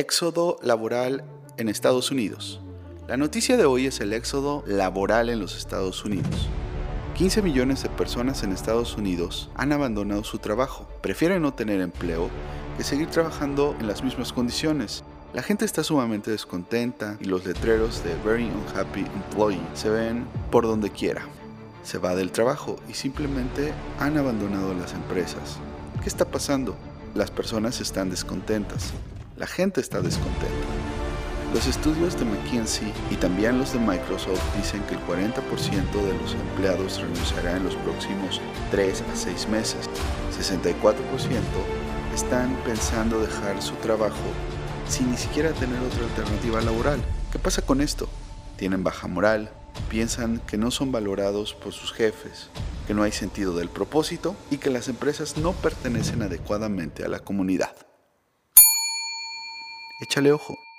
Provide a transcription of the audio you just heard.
Éxodo laboral en Estados Unidos. La noticia de hoy es el éxodo laboral en los Estados Unidos. 15 millones de personas en Estados Unidos han abandonado su trabajo. Prefieren no tener empleo que seguir trabajando en las mismas condiciones. La gente está sumamente descontenta y los letreros de Very Unhappy Employee se ven por donde quiera. Se va del trabajo y simplemente han abandonado las empresas. ¿Qué está pasando? Las personas están descontentas. La gente está descontenta. Los estudios de McKinsey y también los de Microsoft dicen que el 40% de los empleados renunciará en los próximos 3 a 6 meses. 64% están pensando dejar su trabajo sin ni siquiera tener otra alternativa laboral. ¿Qué pasa con esto? Tienen baja moral, piensan que no son valorados por sus jefes, que no hay sentido del propósito y que las empresas no pertenecen adecuadamente a la comunidad. Échale ojo.